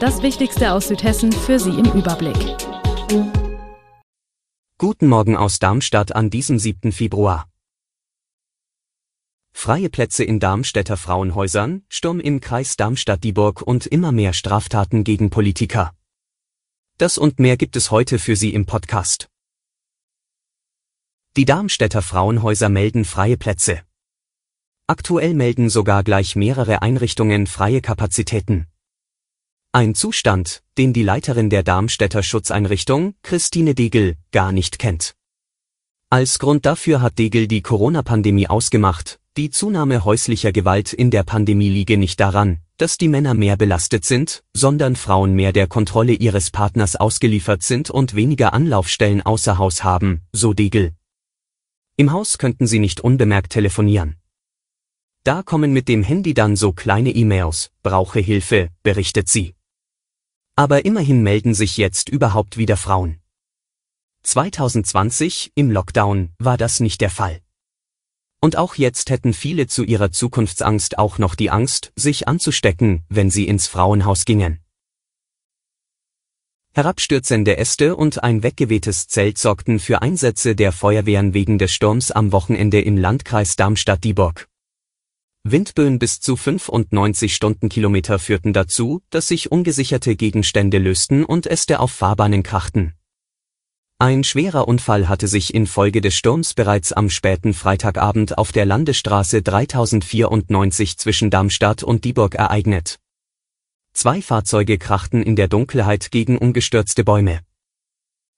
Das Wichtigste aus Südhessen für Sie im Überblick. Guten Morgen aus Darmstadt an diesem 7. Februar. Freie Plätze in Darmstädter Frauenhäusern, Sturm im Kreis Darmstadt-Dieburg und immer mehr Straftaten gegen Politiker. Das und mehr gibt es heute für Sie im Podcast. Die Darmstädter Frauenhäuser melden freie Plätze. Aktuell melden sogar gleich mehrere Einrichtungen freie Kapazitäten. Ein Zustand, den die Leiterin der Darmstädter Schutzeinrichtung, Christine Degel, gar nicht kennt. Als Grund dafür hat Degel die Corona-Pandemie ausgemacht, die Zunahme häuslicher Gewalt in der Pandemie liege nicht daran, dass die Männer mehr belastet sind, sondern Frauen mehr der Kontrolle ihres Partners ausgeliefert sind und weniger Anlaufstellen außer Haus haben, so Degel. Im Haus könnten sie nicht unbemerkt telefonieren. Da kommen mit dem Handy dann so kleine E-Mails, brauche Hilfe, berichtet sie. Aber immerhin melden sich jetzt überhaupt wieder Frauen. 2020, im Lockdown, war das nicht der Fall. Und auch jetzt hätten viele zu ihrer Zukunftsangst auch noch die Angst, sich anzustecken, wenn sie ins Frauenhaus gingen. Herabstürzende Äste und ein weggewehtes Zelt sorgten für Einsätze der Feuerwehren wegen des Sturms am Wochenende im Landkreis Darmstadt-Dieburg. Windböen bis zu 95 Stundenkilometer führten dazu, dass sich ungesicherte Gegenstände lösten und Äste auf Fahrbahnen krachten. Ein schwerer Unfall hatte sich infolge des Sturms bereits am späten Freitagabend auf der Landesstraße 3094 zwischen Darmstadt und Dieburg ereignet. Zwei Fahrzeuge krachten in der Dunkelheit gegen umgestürzte Bäume.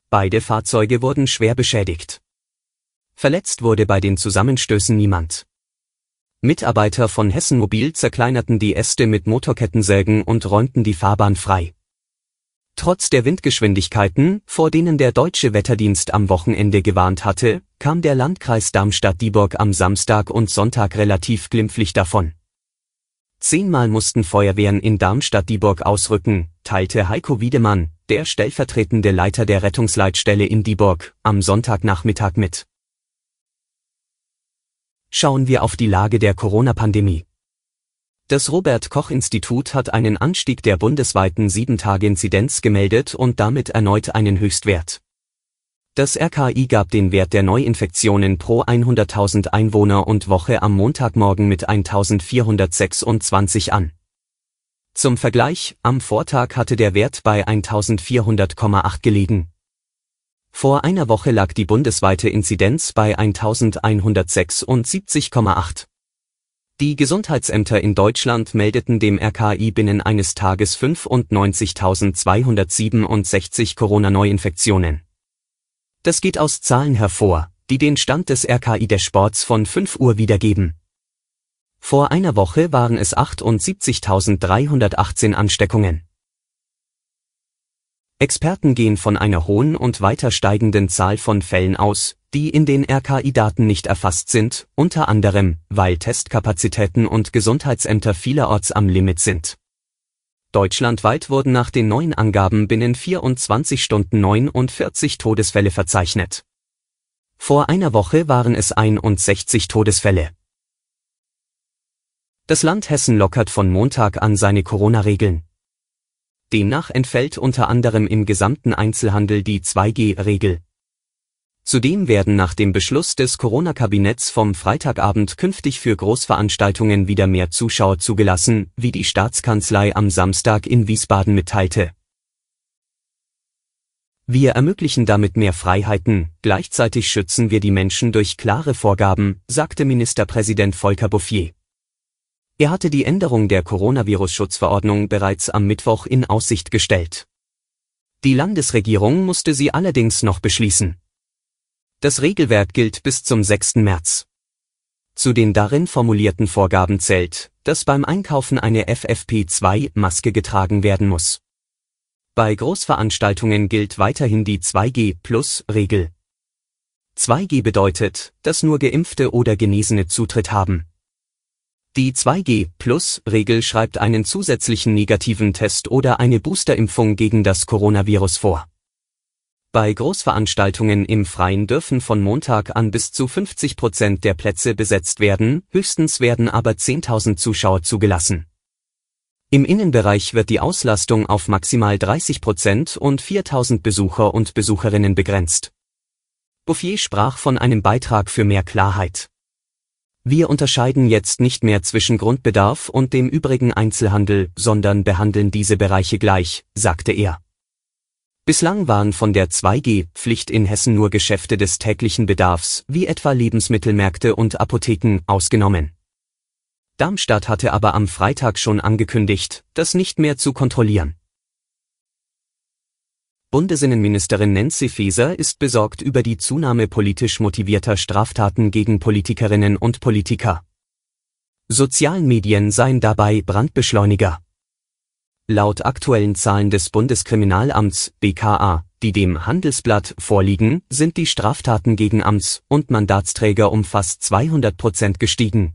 Beide Fahrzeuge wurden schwer beschädigt. Verletzt wurde bei den Zusammenstößen niemand. Mitarbeiter von Hessen Mobil zerkleinerten die Äste mit Motorkettensägen und räumten die Fahrbahn frei. Trotz der Windgeschwindigkeiten, vor denen der deutsche Wetterdienst am Wochenende gewarnt hatte, kam der Landkreis Darmstadt-Dieburg am Samstag und Sonntag relativ glimpflich davon. Zehnmal mussten Feuerwehren in Darmstadt-Dieburg ausrücken, teilte Heiko Wiedemann, der stellvertretende Leiter der Rettungsleitstelle in Dieburg, am Sonntagnachmittag mit. Schauen wir auf die Lage der Corona-Pandemie. Das Robert Koch Institut hat einen Anstieg der bundesweiten 7-Tage-Inzidenz gemeldet und damit erneut einen Höchstwert. Das RKI gab den Wert der Neuinfektionen pro 100.000 Einwohner und Woche am Montagmorgen mit 1426 an. Zum Vergleich, am Vortag hatte der Wert bei 1400,8 gelegen. Vor einer Woche lag die bundesweite Inzidenz bei 1176,8. Die Gesundheitsämter in Deutschland meldeten dem RKI binnen eines Tages 95.267 Corona-Neuinfektionen. Das geht aus Zahlen hervor, die den Stand des RKI des Sports von 5 Uhr wiedergeben. Vor einer Woche waren es 78.318 Ansteckungen. Experten gehen von einer hohen und weiter steigenden Zahl von Fällen aus, die in den RKI-Daten nicht erfasst sind, unter anderem, weil Testkapazitäten und Gesundheitsämter vielerorts am Limit sind. Deutschlandweit wurden nach den neuen Angaben binnen 24 Stunden 49 Todesfälle verzeichnet. Vor einer Woche waren es 61 Todesfälle. Das Land Hessen lockert von Montag an seine Corona-Regeln. Demnach entfällt unter anderem im gesamten Einzelhandel die 2G-Regel. Zudem werden nach dem Beschluss des Corona-Kabinetts vom Freitagabend künftig für Großveranstaltungen wieder mehr Zuschauer zugelassen, wie die Staatskanzlei am Samstag in Wiesbaden mitteilte. Wir ermöglichen damit mehr Freiheiten, gleichzeitig schützen wir die Menschen durch klare Vorgaben, sagte Ministerpräsident Volker Bouffier. Er hatte die Änderung der Coronavirus-Schutzverordnung bereits am Mittwoch in Aussicht gestellt. Die Landesregierung musste sie allerdings noch beschließen. Das Regelwerk gilt bis zum 6. März. Zu den darin formulierten Vorgaben zählt, dass beim Einkaufen eine FFP2-Maske getragen werden muss. Bei Großveranstaltungen gilt weiterhin die 2G-Plus-Regel. 2G bedeutet, dass nur Geimpfte oder Genesene Zutritt haben. Die 2G-Plus-Regel schreibt einen zusätzlichen negativen Test oder eine Boosterimpfung gegen das Coronavirus vor. Bei Großveranstaltungen im Freien dürfen von Montag an bis zu 50 Prozent der Plätze besetzt werden, höchstens werden aber 10.000 Zuschauer zugelassen. Im Innenbereich wird die Auslastung auf maximal 30 Prozent und 4000 Besucher und Besucherinnen begrenzt. Bouffier sprach von einem Beitrag für mehr Klarheit. Wir unterscheiden jetzt nicht mehr zwischen Grundbedarf und dem übrigen Einzelhandel, sondern behandeln diese Bereiche gleich, sagte er. Bislang waren von der 2G-Pflicht in Hessen nur Geschäfte des täglichen Bedarfs, wie etwa Lebensmittelmärkte und Apotheken, ausgenommen. Darmstadt hatte aber am Freitag schon angekündigt, das nicht mehr zu kontrollieren. Bundesinnenministerin Nancy Faeser ist besorgt über die Zunahme politisch motivierter Straftaten gegen Politikerinnen und Politiker. Sozialen Medien seien dabei Brandbeschleuniger. Laut aktuellen Zahlen des Bundeskriminalamts BKA, die dem Handelsblatt vorliegen, sind die Straftaten gegen Amts- und Mandatsträger um fast 200 Prozent gestiegen.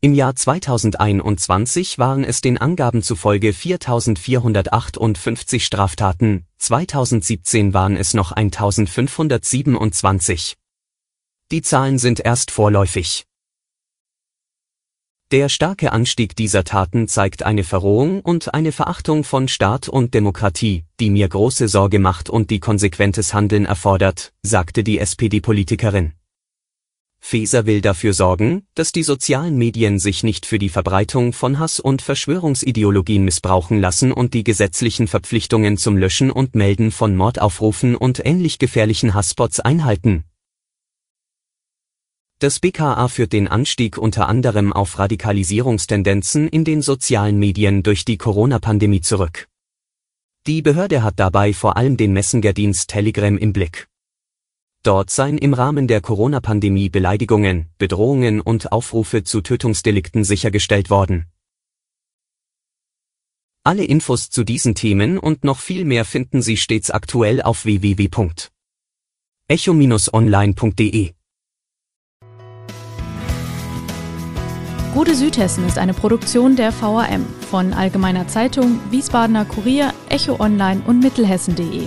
Im Jahr 2021 waren es den Angaben zufolge 4.458 Straftaten, 2017 waren es noch 1.527. Die Zahlen sind erst vorläufig. Der starke Anstieg dieser Taten zeigt eine Verrohung und eine Verachtung von Staat und Demokratie, die mir große Sorge macht und die konsequentes Handeln erfordert, sagte die SPD-Politikerin. Feser will dafür sorgen, dass die sozialen Medien sich nicht für die Verbreitung von Hass und Verschwörungsideologien missbrauchen lassen und die gesetzlichen Verpflichtungen zum Löschen und Melden von Mordaufrufen und ähnlich gefährlichen Hassspots einhalten. Das BKA führt den Anstieg unter anderem auf Radikalisierungstendenzen in den sozialen Medien durch die Corona-Pandemie zurück. Die Behörde hat dabei vor allem den Messengerdienst Telegram im Blick. Dort seien im Rahmen der Corona-Pandemie Beleidigungen, Bedrohungen und Aufrufe zu Tötungsdelikten sichergestellt worden. Alle Infos zu diesen Themen und noch viel mehr finden Sie stets aktuell auf www.echo-online.de. Gute Südhessen ist eine Produktion der VAM von Allgemeiner Zeitung, Wiesbadener Kurier, Echo Online und Mittelhessen.de.